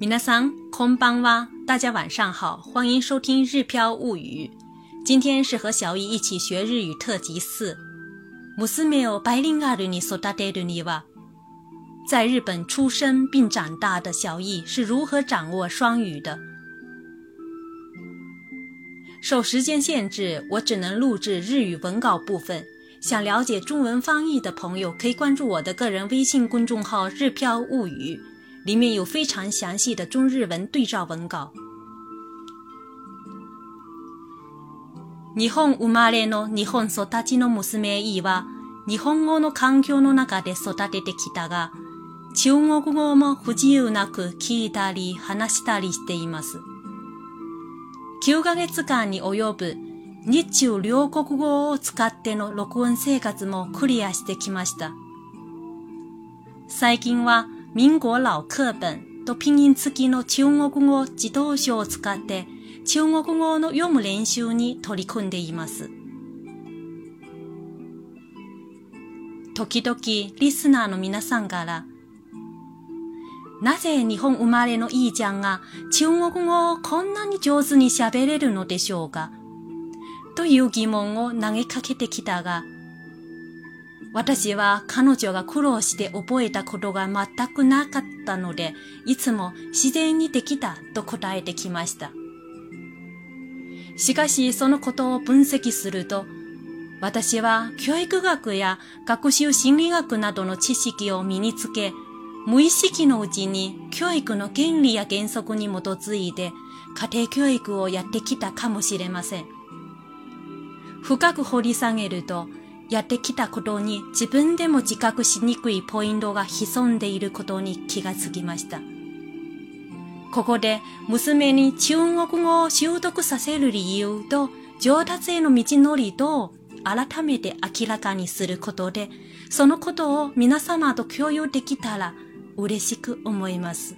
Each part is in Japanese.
皆さん、こんばんは。大家晚上好，欢迎收听《日飘物语》。今天是和小易一起学日语特辑四。娘をバイリンガルに育てるには，在日本出生并长大的小易是如何掌握双语的？受时间限制，我只能录制日语文稿部分。想了解中文翻译的朋友，可以关注我的个人微信公众号“日飘物语”。 里面有非常详细的中日文对照文稿。日本生まれの日本育ちの娘 E は、日本語の環境の中で育ててきたが、中国語も不自由なく聞いたり話したりしています。9ヶ月間に及ぶ日中両国語を使っての録音生活もクリアしてきました。最近は民国老課本と拼音付きの中国語自動書を使って中国語の読む練習に取り組んでいます。時々リスナーの皆さんから、なぜ日本生まれのいいちゃんが中国語をこんなに上手に喋れるのでしょうか？という疑問を投げかけてきたが、私は彼女が苦労して覚えたことが全くなかったので、いつも自然にできたと答えてきました。しかしそのことを分析すると、私は教育学や学習心理学などの知識を身につけ、無意識のうちに教育の原理や原則に基づいて家庭教育をやってきたかもしれません。深く掘り下げると、やってきたことに自分でも自覚しにくいポイントが潜んでいることに気がつきました。ここで娘に中国語を習得させる理由と上達への道のりと改めて明らかにすることで、そのことを皆様と共有できたら嬉しく思います。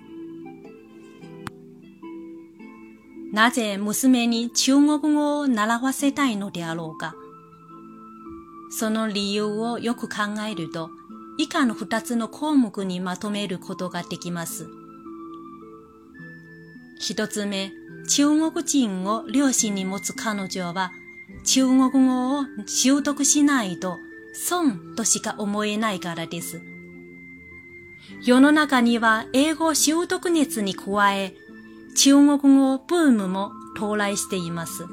なぜ娘に中国語を習わせたいのであろうか。その理由をよく考えると、以下の二つの項目にまとめることができます。一つ目、中国人を両親に持つ彼女は、中国語を習得しないと損としか思えないからです。世の中には英語習得熱に加え、中国語ブームも到来しています。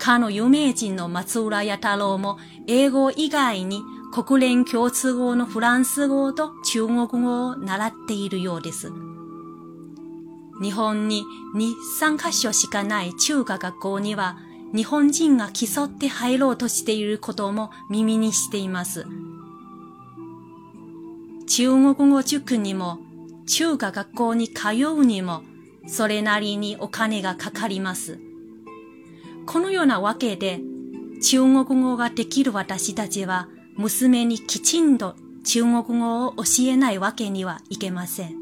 かの有名人の松浦弥太郎も英語以外に国連共通語のフランス語と中国語を習っているようです。日本に2、3カ所しかない中華学校には日本人が競って入ろうとしていることも耳にしています。中国語塾にも中華学校に通うにもそれなりにお金がかかります。このようなわけで、中国語ができる私たちは、娘にきちんと中国語を教えないわけにはいけません。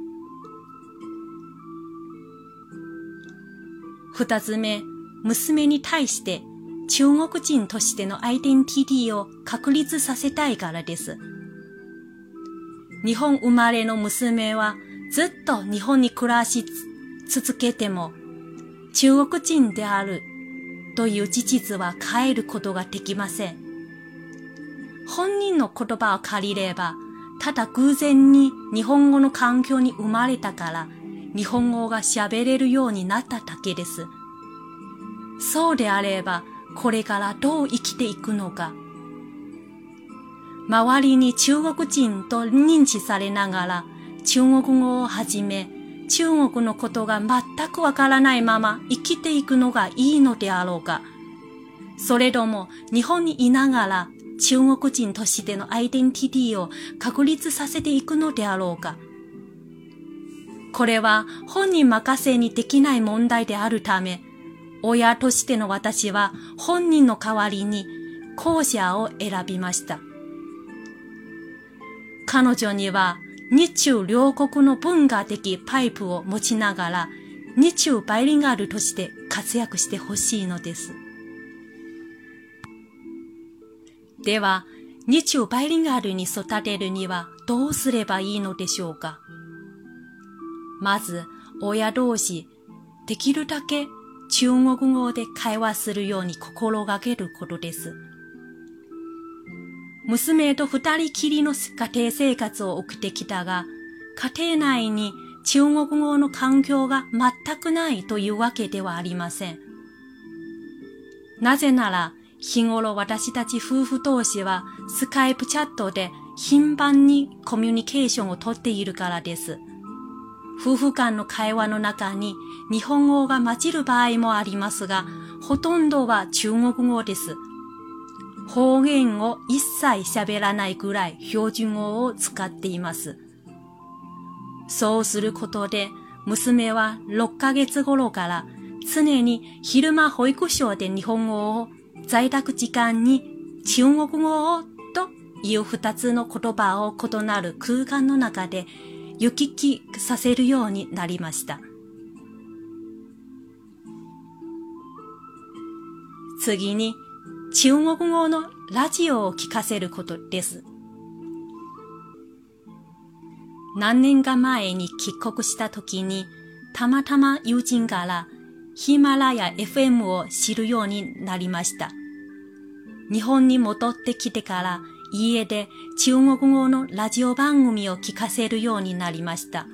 二つ目、娘に対して中国人としてのアイデンティティを確立させたいからです。日本生まれの娘はずっと日本に暮らし続けても中国人であるという事実は変えることができません。本人の言葉を借りれば、ただ偶然に日本語の環境に生まれたから、日本語が喋れるようになっただけです。そうであれば、これからどう生きていくのか。周りに中国人と認知されながら、中国語をはじめ、中国のことが全くわからないまま生きていくのがいいのであろうか。それとも日本にいながら中国人としてのアイデンティティを確立させていくのであろうか。これは本人任せにできない問題であるため、親としての私は本人の代わりに後者を選びました。彼女には日中両国の文化的パイプを持ちながら、日中バイリンガルとして活躍してほしいのです。では、日中バイリンガルに育てるにはどうすればいいのでしょうかまず、親同士、できるだけ中国語で会話するように心がけることです。娘と二人きりの家庭生活を送ってきたが、家庭内に中国語の環境が全くないというわけではありません。なぜなら、日頃私たち夫婦同士はスカイプチャットで頻繁にコミュニケーションをとっているからです。夫婦間の会話の中に日本語が混じる場合もありますが、ほとんどは中国語です。方言を一切喋らないぐらい標準語を使っています。そうすることで、娘は6ヶ月頃から常に昼間保育所で日本語を、在宅時間に中国語をという二つの言葉を異なる空間の中で行き来させるようになりました。次に中国語のラジオを聞かせることです。何年か前に帰国した時に、たまたま友人からヒマラヤ FM を知るようになりました。日本に戻ってきてから家で中国語のラジオ番組を聞かせるようになりました。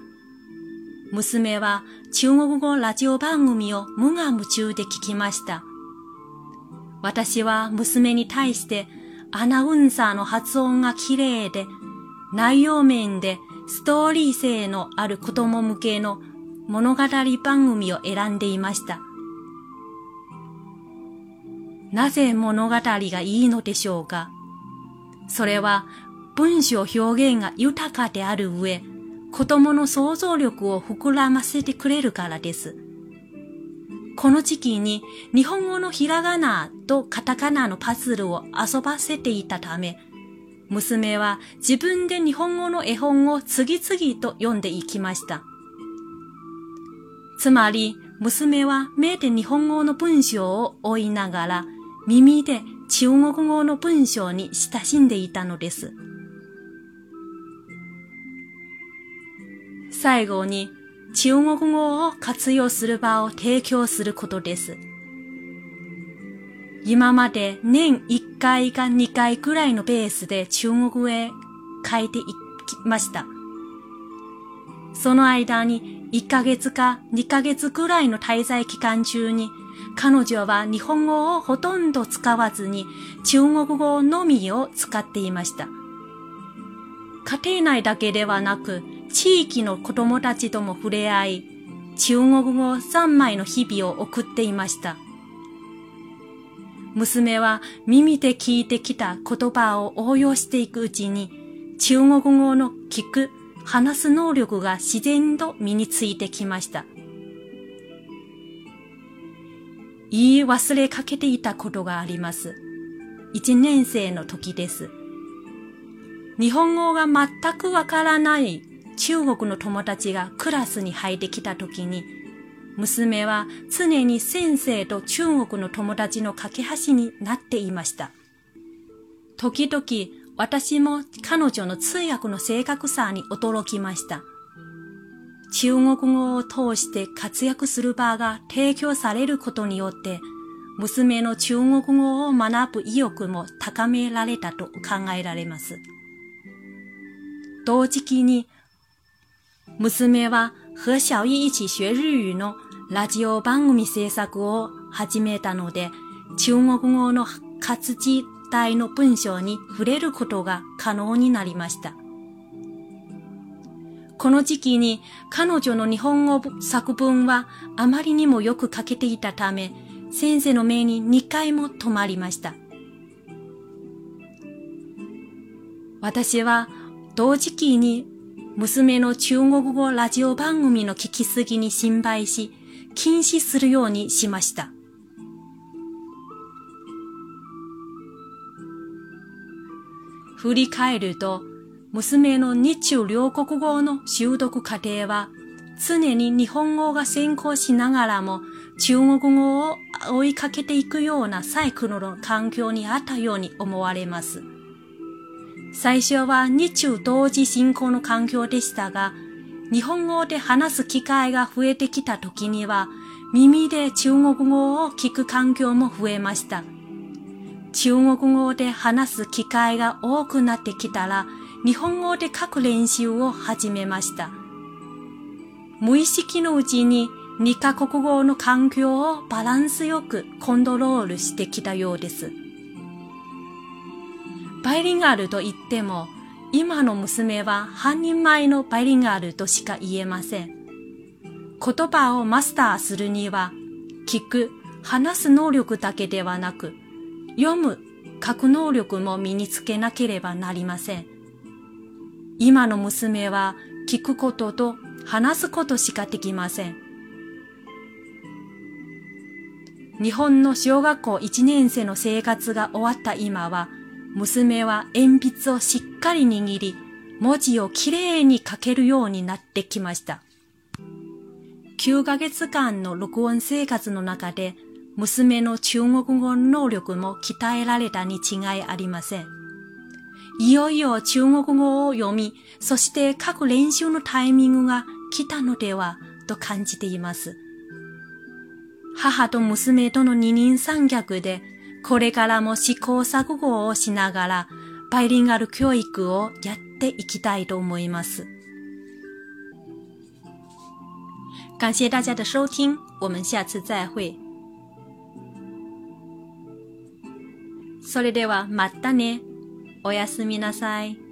娘は中国語ラジオ番組を無我夢中で聞きました。私は娘に対してアナウンサーの発音が綺麗で内容面でストーリー性のある子供向けの物語番組を選んでいました。なぜ物語がいいのでしょうか？それは文章表現が豊かである上、子供の想像力を膨らませてくれるからです。この時期に日本語のひらがなとカタカナのパズルを遊ばせていたため、娘は自分で日本語の絵本を次々と読んでいきました。つまり、娘は目で日本語の文章を追いながら、耳で中国語の文章に親しんでいたのです。最後に、中国語を活用する場を提供することです。今まで年1回か2回くらいのペースで中国へ書いていきました。その間に1ヶ月か2ヶ月くらいの滞在期間中に彼女は日本語をほとんど使わずに中国語のみを使っていました。家庭内だけではなく地域の子供たちとも触れ合い中国語三枚の日々を送っていました。娘は耳で聞いてきた言葉を応用していくうちに、中国語の聞く、話す能力が自然と身についてきました。言い忘れかけていたことがあります。一年生の時です。日本語が全くわからない中国の友達がクラスに入ってきた時に、娘は常に先生と中国の友達の架け橋になっていました。時々私も彼女の通訳の正確さに驚きました。中国語を通して活躍する場が提供されることによって、娘の中国語を学ぶ意欲も高められたと考えられます。同時期に、娘は和小一一起学日語のラジオ番組制作を始めたので、中国語の活字体の文章に触れることが可能になりました。この時期に彼女の日本語作文はあまりにもよく書けていたため、先生の目に2回も止まりました。私は同時期に娘の中国語ラジオ番組の聞きすぎに心配し、禁止するようにしました。振り返ると、娘の日中両国語の習得過程は、常に日本語が先行しながらも、中国語を追いかけていくようなサイクルの環境にあったように思われます。最初は日中同時進行の環境でしたが、日本語で話す機会が増えてきた時には、耳で中国語を聞く環境も増えました。中国語で話す機会が多くなってきたら、日本語で書く練習を始めました。無意識のうちに二カ国語の環境をバランスよくコントロールしてきたようです。バイリンガルと言っても、今の娘は半人前のバイリンガルとしか言えません。言葉をマスターするには、聞く、話す能力だけではなく、読む、書く能力も身につけなければなりません。今の娘は聞くことと話すことしかできません。日本の小学校1年生の生活が終わった今は、娘は鉛筆をしっかり握り、文字をきれいに書けるようになってきました。9ヶ月間の録音生活の中で、娘の中国語能力も鍛えられたに違いありません。いよいよ中国語を読み、そして書く練習のタイミングが来たのではと感じています。母と娘との二人三脚で、これからも試行錯誤をしながら、バイリンガル教育をやっていきたいと思います。感谢大家的收听，我们下次再会。それではまたね。おやすみなさい。